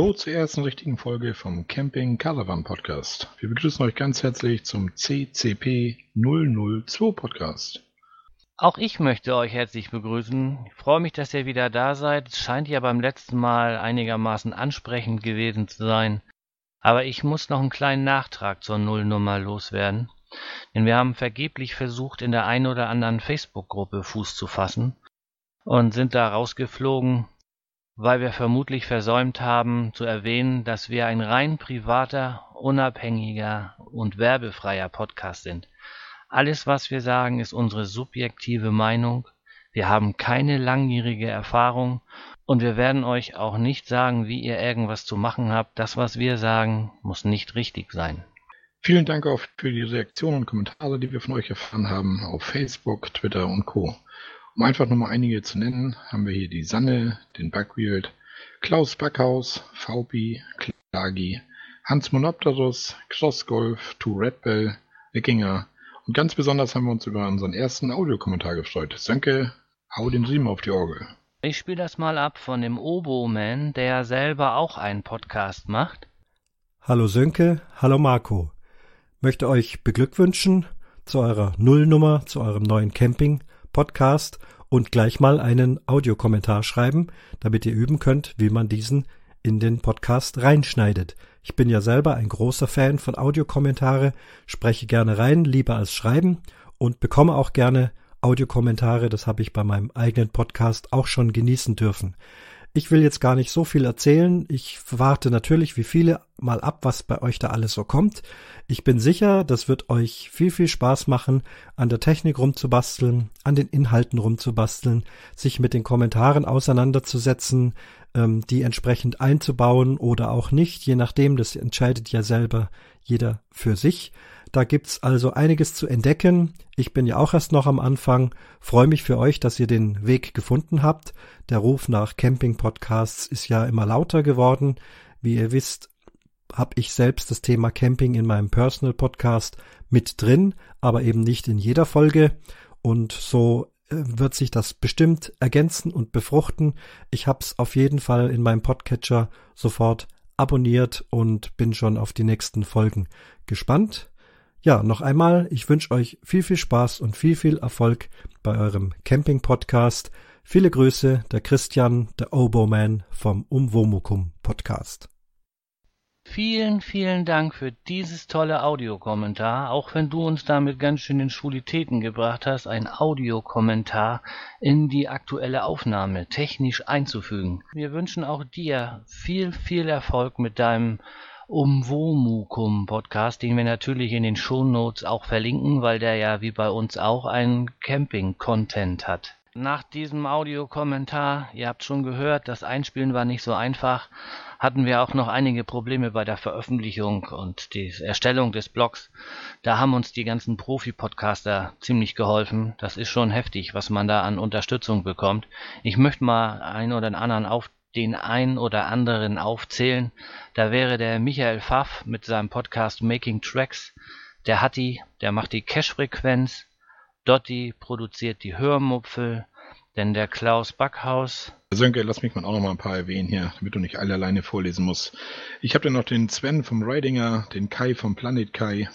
Hallo zur ersten richtigen Folge vom Camping Caravan Podcast. Wir begrüßen euch ganz herzlich zum CCP 002 Podcast. Auch ich möchte euch herzlich begrüßen. Ich freue mich, dass ihr wieder da seid. Es scheint ja beim letzten Mal einigermaßen ansprechend gewesen zu sein. Aber ich muss noch einen kleinen Nachtrag zur Nullnummer loswerden. Denn wir haben vergeblich versucht, in der einen oder anderen Facebook-Gruppe Fuß zu fassen und sind da rausgeflogen, weil wir vermutlich versäumt haben zu erwähnen, dass wir ein rein privater, unabhängiger und werbefreier Podcast sind. Alles, was wir sagen, ist unsere subjektive Meinung. Wir haben keine langjährige Erfahrung und wir werden euch auch nicht sagen, wie ihr irgendwas zu machen habt. Das, was wir sagen, muss nicht richtig sein. Vielen Dank auch für die Reaktionen und Kommentare, die wir von euch erfahren haben auf Facebook, Twitter und Co. Um einfach nur mal einige zu nennen, haben wir hier die Sanne, den Buckwield, Klaus Backhaus, VP, Klagi, Hans Monopterus, Crossgolf, Two Redbell, Wikinger und ganz besonders haben wir uns über unseren ersten Audiokommentar gefreut. Sönke, hau den Riemen auf die Orgel. Ich spiele das mal ab von dem Obo-Man, der selber auch einen Podcast macht. Hallo Sönke, hallo Marco. Möchte euch beglückwünschen zu eurer Nullnummer, zu eurem neuen Camping Podcast und gleich mal einen Audiokommentar schreiben, damit ihr üben könnt, wie man diesen in den Podcast reinschneidet. Ich bin ja selber ein großer Fan von Audiokommentare, spreche gerne rein, lieber als schreiben und bekomme auch gerne Audiokommentare. Das habe ich bei meinem eigenen Podcast auch schon genießen dürfen. Ich will jetzt gar nicht so viel erzählen. Ich warte natürlich wie viele mal ab, was bei euch da alles so kommt. Ich bin sicher, das wird euch viel, viel Spaß machen, an der Technik rumzubasteln, an den Inhalten rumzubasteln, sich mit den Kommentaren auseinanderzusetzen, ähm, die entsprechend einzubauen oder auch nicht, je nachdem, das entscheidet ja selber jeder für sich. Da gibt's also einiges zu entdecken. Ich bin ja auch erst noch am Anfang. Freue mich für euch, dass ihr den Weg gefunden habt. Der Ruf nach Camping-Podcasts ist ja immer lauter geworden. Wie ihr wisst, habe ich selbst das Thema Camping in meinem Personal Podcast mit drin, aber eben nicht in jeder Folge. Und so äh, wird sich das bestimmt ergänzen und befruchten. Ich habe es auf jeden Fall in meinem Podcatcher sofort abonniert und bin schon auf die nächsten Folgen gespannt. Ja, noch einmal, ich wünsche euch viel, viel Spaß und viel, viel Erfolg bei eurem Camping-Podcast. Viele Grüße, der Christian, der Oboman vom Umwomukum Podcast. Vielen, vielen Dank für dieses tolle Audiokommentar, auch wenn du uns damit ganz schön in Schulitäten gebracht hast, ein Audiokommentar in die aktuelle Aufnahme technisch einzufügen. Wir wünschen auch dir viel, viel Erfolg mit deinem Umwomukum Podcast, den wir natürlich in den Shownotes auch verlinken, weil der ja wie bei uns auch einen Camping-Content hat. Nach diesem Audiokommentar, ihr habt schon gehört, das Einspielen war nicht so einfach, hatten wir auch noch einige Probleme bei der Veröffentlichung und die Erstellung des Blogs. Da haben uns die ganzen Profi-Podcaster ziemlich geholfen. Das ist schon heftig, was man da an Unterstützung bekommt. Ich möchte mal einen oder anderen auf den einen oder anderen aufzählen. Da wäre der Michael Pfaff mit seinem Podcast Making Tracks, der Hatti, der macht die Cash-Frequenz, Dotti produziert die Hörmupfel, denn der Klaus Backhaus. Sönke, lass mich mal auch noch mal ein paar erwähnen hier, damit du nicht alle alleine vorlesen musst. Ich habe dann noch den Sven vom Ridinger, den Kai vom Planet Kai,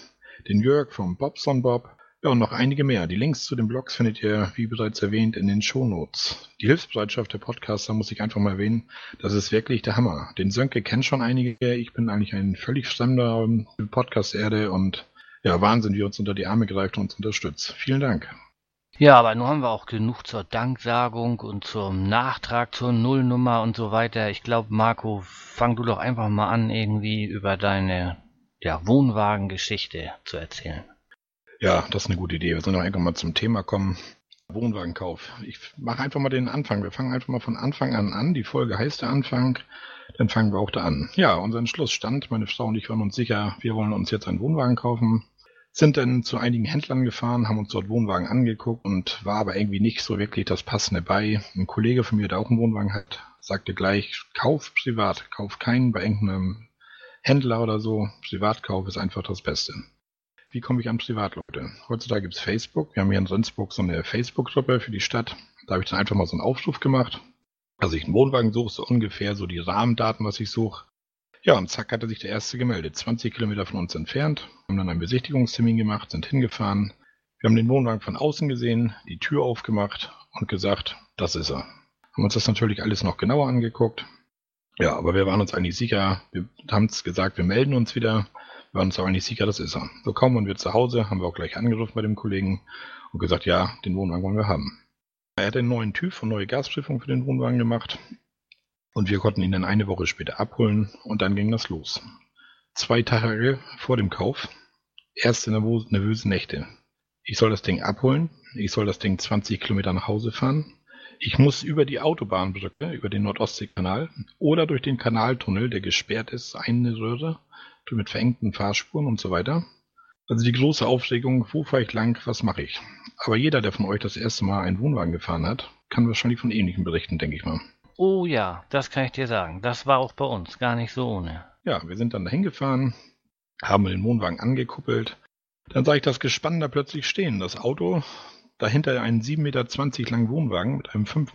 den Jörg vom Bobson Bob, ja, und noch einige mehr. Die Links zu den Blogs findet ihr, wie bereits erwähnt, in den Shownotes. Die Hilfsbereitschaft der Podcaster muss ich einfach mal erwähnen. Das ist wirklich der Hammer. Den Sönke kennt schon einige. Ich bin eigentlich ein völlig fremder Podcast-Erde und ja, Wahnsinn, wie er uns unter die Arme greift und uns unterstützt. Vielen Dank. Ja, aber nun haben wir auch genug zur Danksagung und zum Nachtrag zur Nullnummer und so weiter. Ich glaube, Marco, fang du doch einfach mal an, irgendwie über deine ja, Wohnwagengeschichte zu erzählen. Ja, das ist eine gute Idee. Wir sollen doch einfach mal zum Thema kommen. Wohnwagenkauf. Ich mache einfach mal den Anfang. Wir fangen einfach mal von Anfang an an. Die Folge heißt der Anfang. Dann fangen wir auch da an. Ja, unser Entschluss stand. Meine Frau und ich waren uns sicher, wir wollen uns jetzt einen Wohnwagen kaufen. Sind dann zu einigen Händlern gefahren, haben uns dort Wohnwagen angeguckt und war aber irgendwie nicht so wirklich das Passende bei. Ein Kollege von mir, der auch einen Wohnwagen hat, sagte gleich, kauf privat, kauf keinen bei irgendeinem Händler oder so. Privatkauf ist einfach das Beste. Wie komme ich an Privatleute? Heutzutage gibt es Facebook. Wir haben hier in Rendsburg so eine Facebook-Gruppe für die Stadt. Da habe ich dann einfach mal so einen Aufruf gemacht. Also ich einen Wohnwagen suche, so ungefähr so die Rahmendaten, was ich suche. Ja, und zack hatte sich der Erste gemeldet, 20 Kilometer von uns entfernt. Haben dann einen Besichtigungstermin gemacht, sind hingefahren. Wir haben den Wohnwagen von außen gesehen, die Tür aufgemacht und gesagt, das ist er. Haben uns das natürlich alles noch genauer angeguckt. Ja, aber wir waren uns eigentlich sicher, wir haben es gesagt, wir melden uns wieder. Wir waren uns aber nicht sicher, das ist er. So kaum waren wir zu Hause, haben wir auch gleich angerufen bei dem Kollegen und gesagt, ja, den Wohnwagen wollen wir haben. Er hat einen neuen TÜV und neue Gasprüfung für den Wohnwagen gemacht. Und wir konnten ihn dann eine Woche später abholen und dann ging das los. Zwei Tage vor dem Kauf, erste nervöse Nächte. Ich soll das Ding abholen, ich soll das Ding 20 Kilometer nach Hause fahren. Ich muss über die Autobahnbrücke, über den Nordostseekanal oder durch den Kanaltunnel, der gesperrt ist, eine Röhre mit verengten Fahrspuren und so weiter. Also die große Aufregung, wo fahre ich lang, was mache ich? Aber jeder, der von euch das erste Mal einen Wohnwagen gefahren hat, kann wahrscheinlich von ähnlichen berichten, denke ich mal. Oh ja, das kann ich dir sagen. Das war auch bei uns gar nicht so ohne. Ja, wir sind dann dahin gefahren, haben den Wohnwagen angekuppelt. Dann sah ich das Gespann da plötzlich stehen. Das Auto, dahinter einen 7,20 Meter langen Wohnwagen mit einem 5,40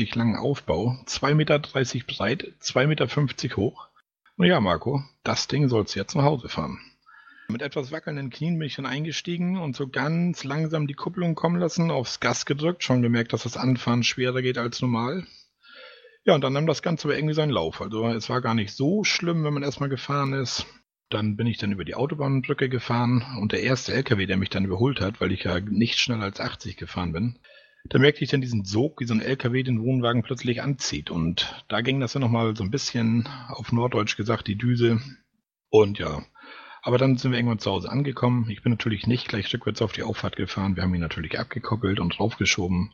Meter langen Aufbau, 2,30 Meter breit, 2,50 Meter hoch. Ja, Marco, das Ding sollst du jetzt nach Hause fahren. Mit etwas wackelnden Knien bin ich dann eingestiegen und so ganz langsam die Kupplung kommen lassen, aufs Gas gedrückt, schon gemerkt, dass das Anfahren schwerer geht als normal. Ja, und dann nahm das Ganze aber irgendwie seinen Lauf. Also es war gar nicht so schlimm, wenn man erstmal gefahren ist. Dann bin ich dann über die Autobahnbrücke gefahren und der erste LKW, der mich dann überholt hat, weil ich ja nicht schneller als 80 gefahren bin, da merkte ich dann diesen Sog, wie so ein LKW den Wohnwagen plötzlich anzieht. Und da ging das dann nochmal so ein bisschen auf Norddeutsch gesagt, die Düse. Und ja, aber dann sind wir irgendwann zu Hause angekommen. Ich bin natürlich nicht gleich rückwärts auf die Auffahrt gefahren. Wir haben ihn natürlich abgekoppelt und draufgeschoben.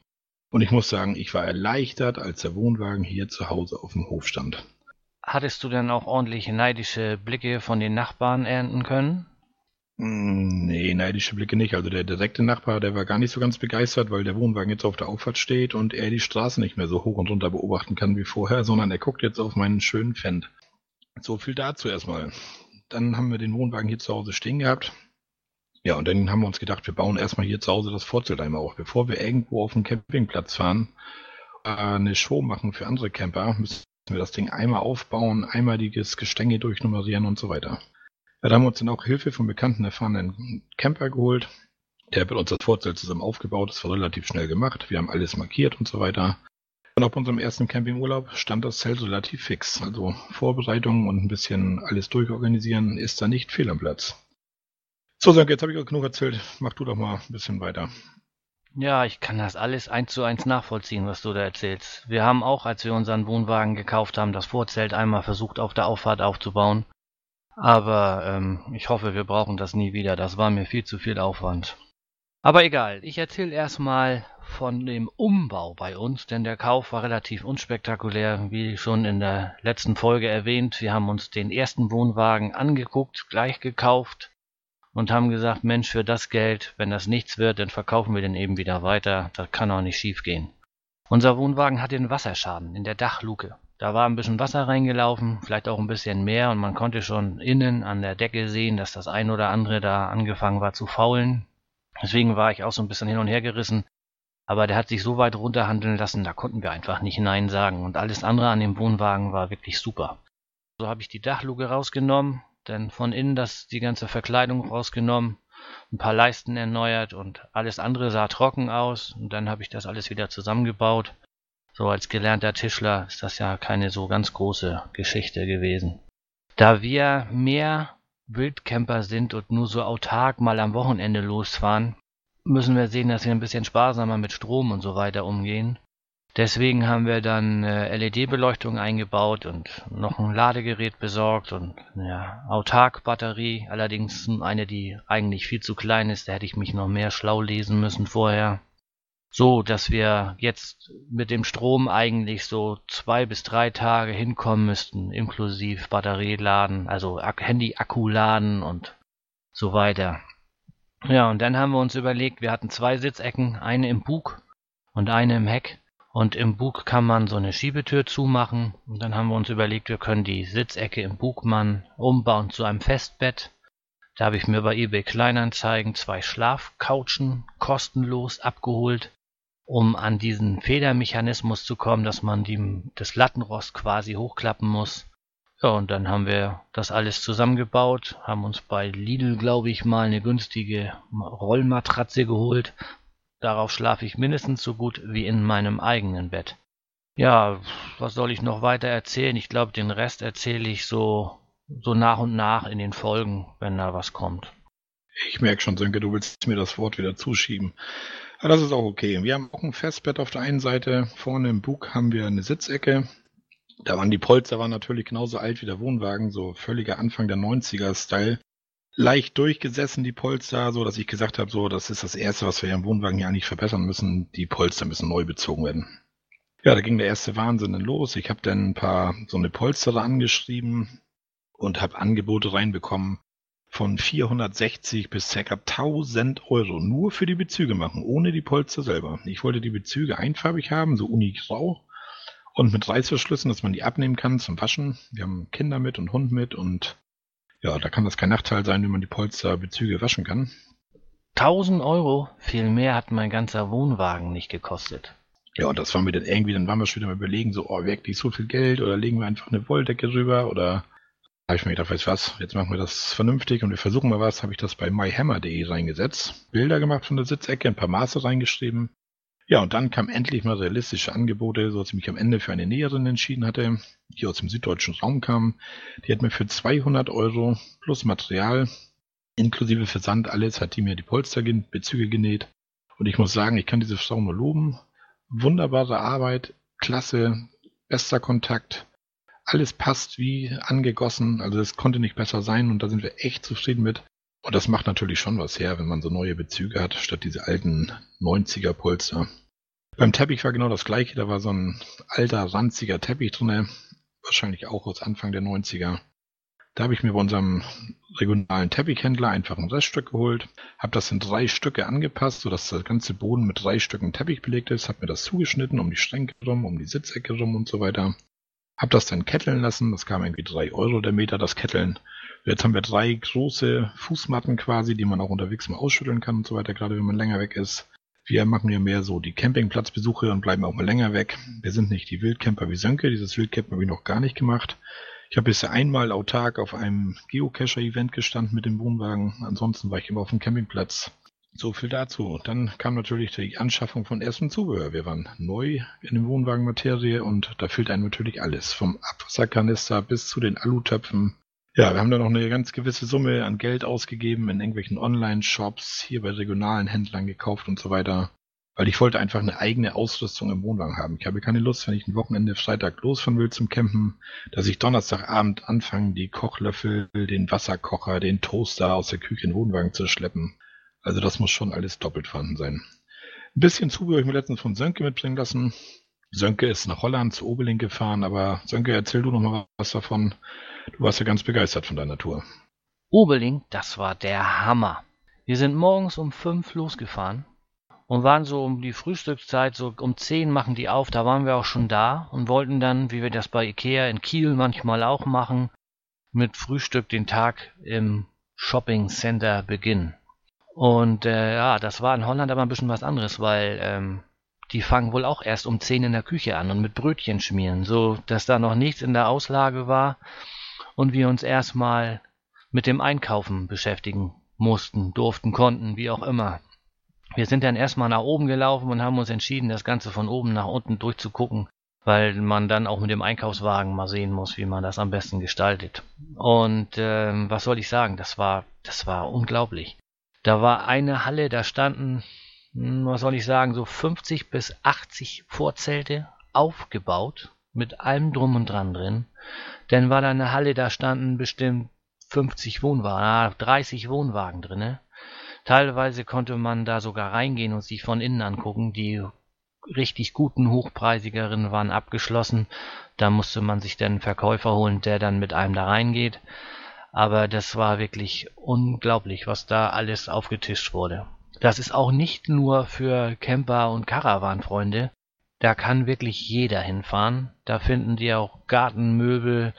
Und ich muss sagen, ich war erleichtert, als der Wohnwagen hier zu Hause auf dem Hof stand. Hattest du denn auch ordentliche neidische Blicke von den Nachbarn ernten können? Hm, nee, neidische Blicke nicht. Also der direkte Nachbar, der war gar nicht so ganz begeistert, weil der Wohnwagen jetzt auf der Auffahrt steht und er die Straße nicht mehr so hoch und runter beobachten kann wie vorher, sondern er guckt jetzt auf meinen schönen Fendt. So viel dazu erstmal. Dann haben wir den Wohnwagen hier zu Hause stehen gehabt. Ja, und dann haben wir uns gedacht, wir bauen erstmal hier zu Hause das Vorzelt einmal auf. Bevor wir irgendwo auf den Campingplatz fahren, äh, eine Show machen für andere Camper, müssen wir das Ding einmal aufbauen, einmal das Gestänge durchnummerieren und so weiter. Ja, da haben wir uns dann auch Hilfe von bekannten, erfahrenen Camper geholt. Der hat uns das Vorzelt zusammen aufgebaut, das war relativ schnell gemacht. Wir haben alles markiert und so weiter. Und auf unserem ersten Campingurlaub stand das Zelt relativ fix. Also Vorbereitungen und ein bisschen alles durchorganisieren ist da nicht fehl am Platz. So, Sönke, jetzt habe ich auch genug erzählt. Mach du doch mal ein bisschen weiter. Ja, ich kann das alles eins zu eins nachvollziehen, was du da erzählst. Wir haben auch, als wir unseren Wohnwagen gekauft haben, das Vorzelt einmal versucht auf der Auffahrt aufzubauen. Aber ähm, ich hoffe, wir brauchen das nie wieder. Das war mir viel zu viel Aufwand. Aber egal, ich erzähle erstmal von dem Umbau bei uns, denn der Kauf war relativ unspektakulär, wie schon in der letzten Folge erwähnt. Wir haben uns den ersten Wohnwagen angeguckt, gleich gekauft und haben gesagt, Mensch, für das Geld, wenn das nichts wird, dann verkaufen wir den eben wieder weiter. Das kann auch nicht schief gehen. Unser Wohnwagen hat den Wasserschaden in der Dachluke. Da war ein bisschen Wasser reingelaufen, vielleicht auch ein bisschen mehr und man konnte schon innen an der Decke sehen, dass das ein oder andere da angefangen war zu faulen. Deswegen war ich auch so ein bisschen hin und her gerissen. Aber der hat sich so weit runterhandeln lassen, da konnten wir einfach nicht Nein sagen. Und alles andere an dem Wohnwagen war wirklich super. So habe ich die Dachluke rausgenommen, dann von innen das die ganze Verkleidung rausgenommen, ein paar Leisten erneuert und alles andere sah trocken aus und dann habe ich das alles wieder zusammengebaut. So als gelernter Tischler ist das ja keine so ganz große Geschichte gewesen. Da wir mehr Wildcamper sind und nur so autark mal am Wochenende losfahren, müssen wir sehen, dass wir ein bisschen sparsamer mit Strom und so weiter umgehen. Deswegen haben wir dann äh, LED-Beleuchtung eingebaut und noch ein Ladegerät besorgt und ja, Autark-Batterie, allerdings eine, die eigentlich viel zu klein ist, da hätte ich mich noch mehr schlau lesen müssen vorher. So, dass wir jetzt mit dem Strom eigentlich so zwei bis drei Tage hinkommen müssten, inklusive Batterieladen, also Handy-Akku laden und so weiter. Ja, und dann haben wir uns überlegt, wir hatten zwei Sitzecken, eine im Bug und eine im Heck. Und im Bug kann man so eine Schiebetür zumachen. Und dann haben wir uns überlegt, wir können die Sitzecke im Bugmann umbauen zu einem Festbett. Da habe ich mir bei eBay Kleinanzeigen zwei Schlafcouchen kostenlos abgeholt, um an diesen Federmechanismus zu kommen, dass man die, das Lattenrost quasi hochklappen muss. Ja, und dann haben wir das alles zusammengebaut, haben uns bei Lidl, glaube ich, mal eine günstige Rollmatratze geholt. Darauf schlafe ich mindestens so gut wie in meinem eigenen Bett. Ja, was soll ich noch weiter erzählen? Ich glaube, den Rest erzähle ich so, so nach und nach in den Folgen, wenn da was kommt. Ich merke schon, Sönke, du willst mir das Wort wieder zuschieben. Aber das ist auch okay. Wir haben auch ein Festbett auf der einen Seite. Vorne im Bug haben wir eine Sitzecke. Da waren die Polster waren natürlich genauso alt wie der Wohnwagen, so völliger Anfang der 90er-Style. Leicht durchgesessen, die Polster, so dass ich gesagt habe, so, das ist das Erste, was wir im Wohnwagen hier eigentlich verbessern müssen. Die Polster müssen neu bezogen werden. Ja, da ging der erste Wahnsinn dann los. Ich habe dann ein paar so eine Polsterer angeschrieben und habe Angebote reinbekommen von 460 bis ca. 1000 Euro nur für die Bezüge machen, ohne die Polster selber. Ich wollte die Bezüge einfarbig haben, so unigrau und mit Reißverschlüssen, dass man die abnehmen kann zum Waschen. Wir haben Kinder mit und Hund mit und ja, da kann das kein Nachteil sein, wenn man die Polsterbezüge waschen kann. 1000 Euro? Viel mehr hat mein ganzer Wohnwagen nicht gekostet. Ja, und das war mir dann irgendwie, dann waren wir schon wieder mal überlegen, so, oh, wirklich so viel Geld oder legen wir einfach eine Wolldecke rüber oder habe ich mir gedacht, weißt du was, jetzt machen wir das vernünftig und wir versuchen mal was, habe ich das bei myhammer.de reingesetzt, Bilder gemacht von der Sitzecke, ein paar Maße reingeschrieben ja, und dann kamen endlich mal realistische Angebote, so dass ich mich am Ende für eine Näherin entschieden hatte, die aus dem süddeutschen Raum kam. Die hat mir für 200 Euro plus Material, inklusive Versand, alles, hat die mir die Polsterbezüge genäht. Und ich muss sagen, ich kann diese Frau nur loben. Wunderbare Arbeit, klasse, bester Kontakt. Alles passt wie angegossen, also es konnte nicht besser sein und da sind wir echt zufrieden mit. Und das macht natürlich schon was her, wenn man so neue Bezüge hat, statt diese alten 90er Polster. Beim Teppich war genau das gleiche, da war so ein alter, ranziger Teppich drin, wahrscheinlich auch aus Anfang der 90er. Da habe ich mir bei unserem regionalen Teppichhändler einfach ein Reststück geholt, habe das in drei Stücke angepasst, sodass der ganze Boden mit drei Stücken Teppich belegt ist, habe mir das zugeschnitten, um die Schränke rum, um die Sitzecke rum und so weiter. Habe das dann ketteln lassen, das kam irgendwie drei Euro der Meter, das Ketteln. Jetzt haben wir drei große Fußmatten quasi, die man auch unterwegs mal ausschütteln kann und so weiter, gerade wenn man länger weg ist. Wir machen ja mehr so die Campingplatzbesuche und bleiben auch mal länger weg. Wir sind nicht die Wildcamper wie Sönke, dieses Wildcamp habe ich noch gar nicht gemacht. Ich habe bisher einmal autark auf einem Geocacher-Event gestanden mit dem Wohnwagen. Ansonsten war ich immer auf dem Campingplatz. So viel dazu. Dann kam natürlich die Anschaffung von erstem Zubehör. Wir waren neu in dem Wohnwagenmaterie und da fehlt einem natürlich alles. Vom Abwasserkanister bis zu den Alutöpfen, ja, wir haben da noch eine ganz gewisse Summe an Geld ausgegeben in irgendwelchen Online-Shops, hier bei regionalen Händlern gekauft und so weiter. Weil ich wollte einfach eine eigene Ausrüstung im Wohnwagen haben. Ich habe keine Lust, wenn ich ein Wochenende Freitag losfahren will zum Campen, dass ich Donnerstagabend anfange, die Kochlöffel, den Wasserkocher, den Toaster aus der Küche in den Wohnwagen zu schleppen. Also das muss schon alles doppelt vorhanden sein. Ein bisschen Zubehör ich mir letztens von Sönke mitbringen lassen. Sönke ist nach Holland zu Obeling gefahren, aber Sönke, erzähl du noch mal was davon. Du warst ja ganz begeistert von deiner Tour. Obeling, das war der Hammer. Wir sind morgens um fünf losgefahren und waren so um die Frühstückszeit, so um zehn machen die auf, da waren wir auch schon da und wollten dann, wie wir das bei Ikea in Kiel manchmal auch machen, mit Frühstück den Tag im Shopping Center beginnen. Und äh, ja, das war in Holland aber ein bisschen was anderes, weil ähm, die fangen wohl auch erst um zehn in der Küche an und mit Brötchen schmieren, so dass da noch nichts in der Auslage war und wir uns erstmal mit dem Einkaufen beschäftigen mussten, durften, konnten, wie auch immer. Wir sind dann erstmal nach oben gelaufen und haben uns entschieden, das Ganze von oben nach unten durchzugucken, weil man dann auch mit dem Einkaufswagen mal sehen muss, wie man das am besten gestaltet. Und ähm, was soll ich sagen, das war, das war unglaublich. Da war eine Halle, da standen, hm, was soll ich sagen, so 50 bis 80 Vorzelte aufgebaut, mit allem drum und dran drin. Denn war da eine Halle, da standen bestimmt 50 Wohnwagen, 30 Wohnwagen drinne. Teilweise konnte man da sogar reingehen und sich von innen angucken. Die richtig guten, hochpreisigeren waren abgeschlossen. Da musste man sich dann einen Verkäufer holen, der dann mit einem da reingeht. Aber das war wirklich unglaublich, was da alles aufgetischt wurde. Das ist auch nicht nur für Camper und Caravan-Freunde. Da kann wirklich jeder hinfahren. Da finden die auch Gartenmöbel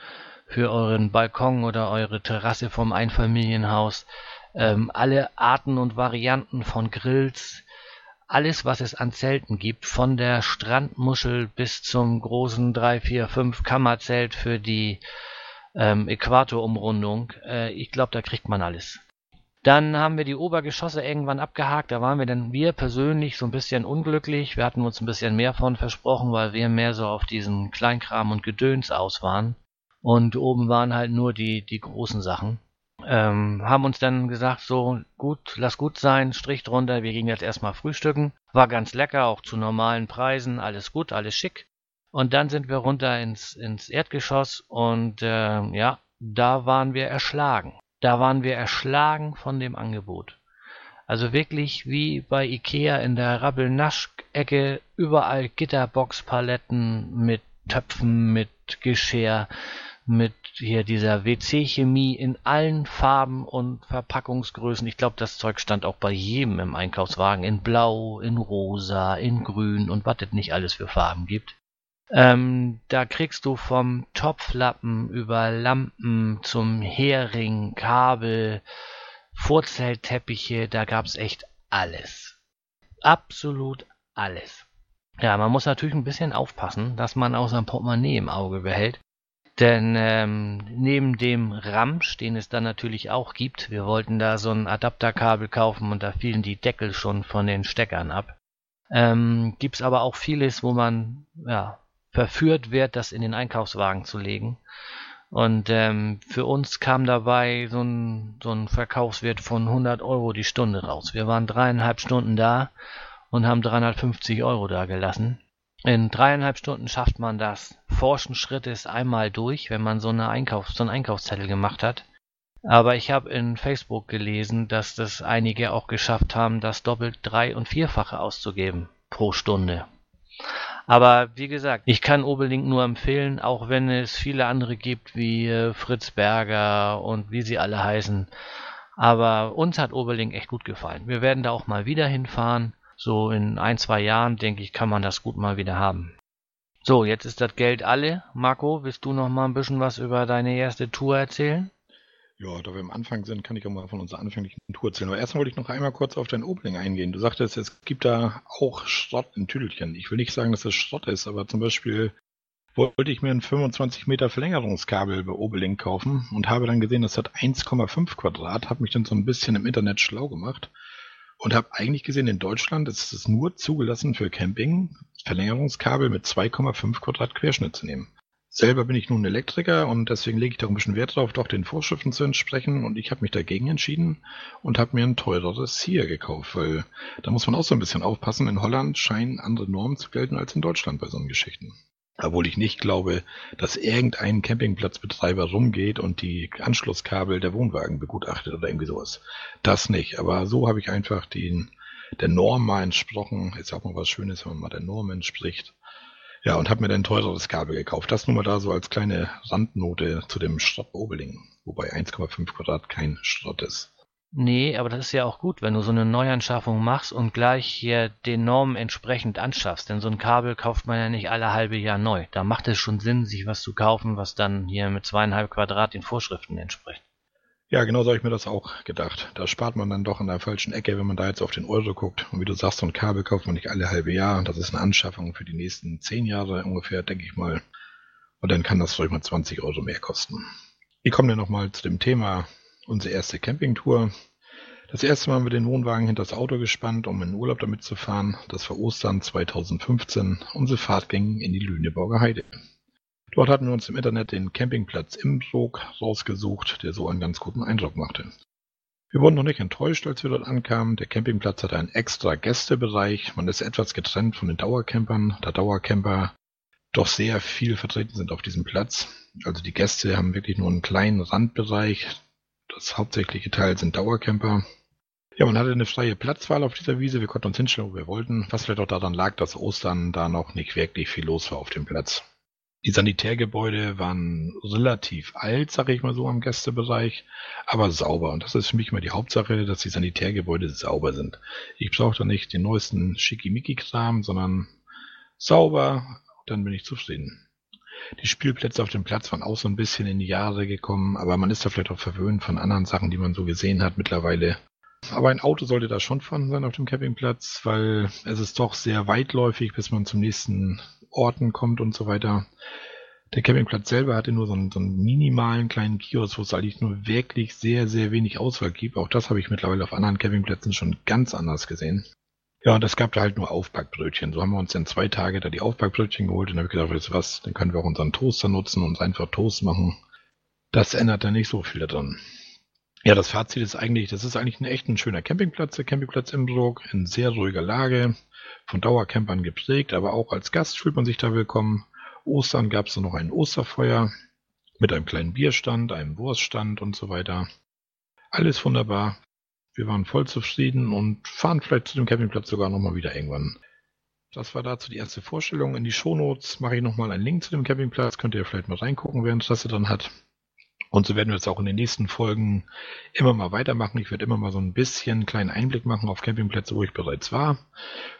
für euren Balkon oder eure Terrasse vom Einfamilienhaus. Ähm, alle Arten und Varianten von Grills. Alles, was es an Zelten gibt, von der Strandmuschel bis zum großen 3, 4, 5 Kammerzelt für die ähm, Äquatorumrundung. Äh, ich glaube, da kriegt man alles. Dann haben wir die Obergeschosse irgendwann abgehakt. Da waren wir dann wir persönlich so ein bisschen unglücklich. Wir hatten uns ein bisschen mehr von versprochen, weil wir mehr so auf diesen Kleinkram und Gedöns aus waren. Und oben waren halt nur die, die großen Sachen. Ähm, haben uns dann gesagt, so gut, lass gut sein, Strich drunter, wir gehen jetzt erstmal frühstücken. War ganz lecker, auch zu normalen Preisen, alles gut, alles schick. Und dann sind wir runter ins, ins Erdgeschoss und äh, ja, da waren wir erschlagen. Da waren wir erschlagen von dem Angebot. Also wirklich wie bei Ikea in der Rabbelnasch-Ecke, überall Gitterbox-Paletten mit Töpfen, mit Geschirr, mit hier dieser WC-Chemie in allen Farben und Verpackungsgrößen. Ich glaube, das Zeug stand auch bei jedem im Einkaufswagen in Blau, in Rosa, in Grün und was es nicht alles für Farben gibt. Ähm, da kriegst du vom Topflappen über Lampen zum Hering, Kabel, Vorzeltteppiche, da gab's echt alles. Absolut alles. Ja, man muss natürlich ein bisschen aufpassen, dass man auch sein Portemonnaie im Auge behält. Denn ähm, neben dem Ramsch, den es dann natürlich auch gibt, wir wollten da so ein Adapterkabel kaufen und da fielen die Deckel schon von den Steckern ab. Ähm, gibt's aber auch vieles, wo man ja, verführt wird, das in den Einkaufswagen zu legen. Und ähm, für uns kam dabei so ein, so ein Verkaufswert von 100 Euro die Stunde raus. Wir waren dreieinhalb Stunden da und haben 350 Euro da gelassen. In dreieinhalb Stunden schafft man das forschen Schrittes einmal durch, wenn man so, eine Einkauf, so einen Einkaufszettel gemacht hat. Aber ich habe in Facebook gelesen, dass das einige auch geschafft haben, das doppelt drei- und vierfache auszugeben pro Stunde. Aber wie gesagt, ich kann Obelink nur empfehlen, auch wenn es viele andere gibt wie äh, Fritz Berger und wie sie alle heißen. Aber uns hat Oberlink echt gut gefallen. Wir werden da auch mal wieder hinfahren so in ein, zwei Jahren, denke ich, kann man das gut mal wieder haben. So, jetzt ist das Geld alle. Marco, willst du noch mal ein bisschen was über deine erste Tour erzählen? Ja, da wir am Anfang sind, kann ich auch mal von unserer anfänglichen Tour erzählen. Aber erstmal wollte ich noch einmal kurz auf dein Opening eingehen. Du sagtest, es gibt da auch Schrott in Tüdelchen. Ich will nicht sagen, dass das Schrott ist, aber zum Beispiel wollte ich mir ein 25 Meter Verlängerungskabel bei Obelink kaufen und habe dann gesehen, das hat 1,5 Quadrat, habe mich dann so ein bisschen im Internet schlau gemacht und habe eigentlich gesehen, in Deutschland ist es nur zugelassen für Camping, Verlängerungskabel mit 2,5 Quadrat Querschnitt zu nehmen. Selber bin ich nun Elektriker und deswegen lege ich da ein bisschen Wert darauf, doch den Vorschriften zu entsprechen. Und ich habe mich dagegen entschieden und habe mir ein teureres hier gekauft, weil da muss man auch so ein bisschen aufpassen. In Holland scheinen andere Normen zu gelten als in Deutschland bei so Geschichten. Obwohl ich nicht glaube, dass irgendein Campingplatzbetreiber rumgeht und die Anschlusskabel der Wohnwagen begutachtet oder irgendwie sowas. Das nicht. Aber so habe ich einfach den, der Norm mal entsprochen. Ist auch mal was Schönes, wenn man mal der Norm entspricht. Ja, und habe mir dann ein teureres Kabel gekauft. Das nur mal da so als kleine Randnote zu dem Schrott Obeling. Wobei 1,5 Quadrat kein Schrott ist. Nee, aber das ist ja auch gut, wenn du so eine Neuanschaffung machst und gleich hier den Normen entsprechend anschaffst. Denn so ein Kabel kauft man ja nicht alle halbe Jahr neu. Da macht es schon Sinn, sich was zu kaufen, was dann hier mit zweieinhalb Quadrat den Vorschriften entspricht. Ja, genau so habe ich mir das auch gedacht. Da spart man dann doch in der falschen Ecke, wenn man da jetzt auf den Euro guckt. Und wie du sagst, so ein Kabel kauft man nicht alle halbe Jahr. Das ist eine Anschaffung für die nächsten zehn Jahre ungefähr, denke ich mal. Und dann kann das ruhig mal 20 Euro mehr kosten. Ich komme dann nochmal zu dem Thema unsere erste Campingtour. Das erste Mal haben wir den Wohnwagen hinter das Auto gespannt, um in den Urlaub damit zu fahren. Das war Ostern 2015. Unsere Fahrt ging in die Lüneburger Heide. Dort hatten wir uns im Internet den Campingplatz Imbrook rausgesucht, der so einen ganz guten Eindruck machte. Wir wurden noch nicht enttäuscht, als wir dort ankamen. Der Campingplatz hatte einen extra Gästebereich. Man ist etwas getrennt von den Dauercampern, da Dauercamper doch sehr viel vertreten sind auf diesem Platz. Also die Gäste haben wirklich nur einen kleinen Randbereich, das hauptsächliche Teil sind Dauercamper. Ja, man hatte eine freie Platzwahl auf dieser Wiese. Wir konnten uns hinstellen, wo wir wollten. Was vielleicht auch daran lag, dass Ostern da noch nicht wirklich viel los war auf dem Platz. Die Sanitärgebäude waren relativ alt, sage ich mal so, im Gästebereich, aber sauber. Und das ist für mich immer die Hauptsache, dass die Sanitärgebäude sauber sind. Ich brauche da nicht den neuesten Schickimicki-Kram, sondern sauber, dann bin ich zufrieden. Die Spielplätze auf dem Platz waren auch so ein bisschen in die Jahre gekommen, aber man ist da vielleicht auch verwöhnt von anderen Sachen, die man so gesehen hat mittlerweile. Aber ein Auto sollte da schon vorhanden sein auf dem Campingplatz, weil es ist doch sehr weitläufig, bis man zum nächsten Orten kommt und so weiter. Der Campingplatz selber hatte nur so einen, so einen minimalen kleinen Kiosk, wo es eigentlich nur wirklich sehr, sehr wenig Auswahl gibt. Auch das habe ich mittlerweile auf anderen Campingplätzen schon ganz anders gesehen. Ja, und es gab da halt nur Aufbackbrötchen. So haben wir uns dann zwei Tage da die Aufbackbrötchen geholt und dann habe ich gedacht, weißt du was, dann können wir auch unseren Toaster nutzen und einfach Toast machen. Das ändert dann nicht so viel daran. Ja, das Fazit ist eigentlich, das ist eigentlich ein echt ein schöner Campingplatz, der Campingplatz Imbrook, in sehr ruhiger Lage, von Dauercampern geprägt, aber auch als Gast fühlt man sich da willkommen. Ostern gab es noch ein Osterfeuer mit einem kleinen Bierstand, einem Wurststand und so weiter. Alles wunderbar. Wir waren voll zufrieden und fahren vielleicht zu dem Campingplatz sogar nochmal wieder irgendwann. Das war dazu die erste Vorstellung. In die Shownotes mache ich nochmal einen Link zu dem Campingplatz. Könnt ihr vielleicht mal reingucken, wer Interesse dann hat. Und so werden wir jetzt auch in den nächsten Folgen immer mal weitermachen. Ich werde immer mal so ein bisschen einen kleinen Einblick machen auf Campingplätze, wo ich bereits war.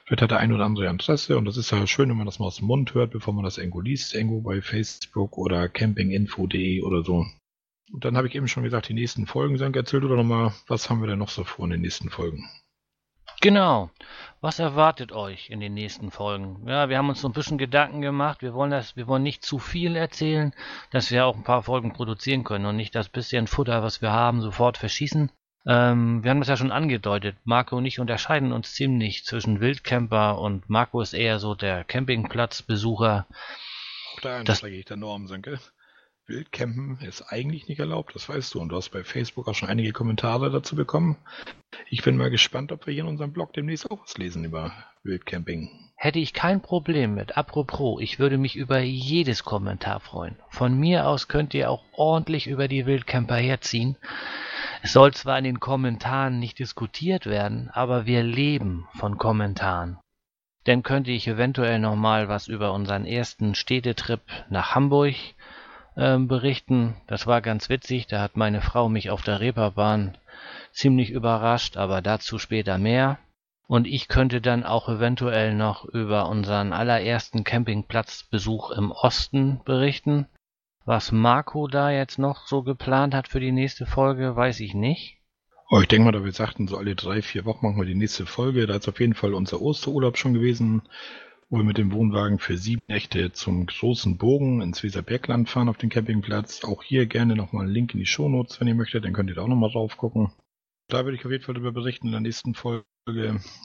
Vielleicht hat der ein oder andere Interesse und das ist ja schön, wenn man das mal aus dem Mund hört, bevor man das irgendwo liest, irgendwo bei Facebook oder campinginfo.de oder so. Und dann habe ich eben schon gesagt, die nächsten Folgen sind erzählt oder nochmal, was haben wir denn noch so vor in den nächsten Folgen? Genau. Was erwartet euch in den nächsten Folgen? Ja, wir haben uns so ein bisschen Gedanken gemacht. Wir wollen das, wir wollen nicht zu viel erzählen, dass wir auch ein paar Folgen produzieren können und nicht das bisschen Futter, was wir haben, sofort verschießen. Ähm, wir haben das ja schon angedeutet. Marco und ich unterscheiden uns ziemlich zwischen Wildcamper und Marco ist eher so der Campingplatzbesucher. Auch da entspreche ich der Norm, Sönke. Wildcampen ist eigentlich nicht erlaubt, das weißt du. Und du hast bei Facebook auch schon einige Kommentare dazu bekommen. Ich bin mal gespannt, ob wir hier in unserem Blog demnächst auch was lesen über Wildcamping. Hätte ich kein Problem mit. Apropos, ich würde mich über jedes Kommentar freuen. Von mir aus könnt ihr auch ordentlich über die Wildcamper herziehen. Es soll zwar in den Kommentaren nicht diskutiert werden, aber wir leben von Kommentaren. Dann könnte ich eventuell noch mal was über unseren ersten Städtetrip nach Hamburg ähm, berichten. Das war ganz witzig. Da hat meine Frau mich auf der Reeperbahn ziemlich überrascht, aber dazu später mehr. Und ich könnte dann auch eventuell noch über unseren allerersten Campingplatzbesuch im Osten berichten. Was Marco da jetzt noch so geplant hat für die nächste Folge, weiß ich nicht. Oh, ich denke mal, da wir sagten, so alle drei, vier Wochen machen wir die nächste Folge. Da ist auf jeden Fall unser Osterurlaub schon gewesen wo wir mit dem Wohnwagen für sieben Nächte zum großen Bogen ins Weserbergland fahren auf den Campingplatz. Auch hier gerne nochmal einen Link in die Shownotes, wenn ihr möchtet, dann könnt ihr da auch nochmal drauf gucken. Da werde ich auf jeden Fall darüber berichten in der nächsten Folge.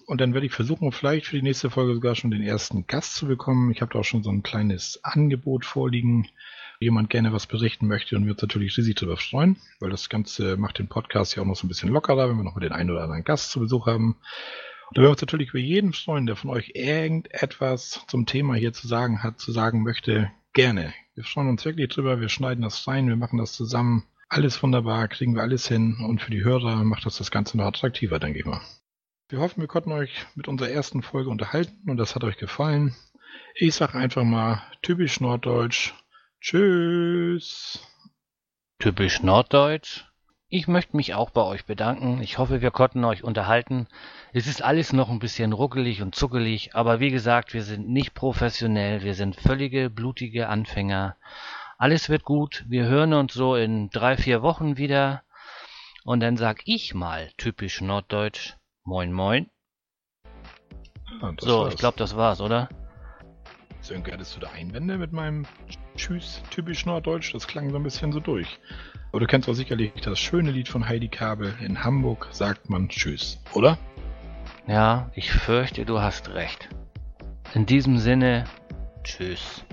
Und dann werde ich versuchen, vielleicht für die nächste Folge sogar schon den ersten Gast zu bekommen. Ich habe da auch schon so ein kleines Angebot vorliegen, jemand gerne was berichten möchte und wir uns natürlich riesig darüber freuen, weil das Ganze macht den Podcast ja auch noch so ein bisschen lockerer, wenn wir noch mal den einen oder anderen Gast zu Besuch haben. Da wir uns natürlich über jeden freuen, der von euch irgendetwas zum Thema hier zu sagen hat, zu sagen möchte, gerne. Wir freuen uns wirklich drüber, wir schneiden das rein, wir machen das zusammen. Alles wunderbar, kriegen wir alles hin und für die Hörer macht das das Ganze noch attraktiver, denke ich mal. Wir hoffen, wir konnten euch mit unserer ersten Folge unterhalten und das hat euch gefallen. Ich sage einfach mal typisch Norddeutsch. Tschüss. Typisch Norddeutsch? Ich möchte mich auch bei euch bedanken. Ich hoffe, wir konnten euch unterhalten. Es ist alles noch ein bisschen ruckelig und zuckelig, aber wie gesagt, wir sind nicht professionell, wir sind völlige blutige Anfänger. Alles wird gut, wir hören uns so in drei, vier Wochen wieder. Und dann sag ich mal, typisch norddeutsch, moin moin. Ja, so, war's. ich glaube, das war's, oder? Sönke, hattest du da Einwände mit meinem Tschüss, typisch norddeutsch? Das klang so ein bisschen so durch. Aber du kennst doch sicherlich das schöne Lied von Heidi Kabel. In Hamburg sagt man Tschüss, oder? Ja, ich fürchte, du hast recht. In diesem Sinne, Tschüss.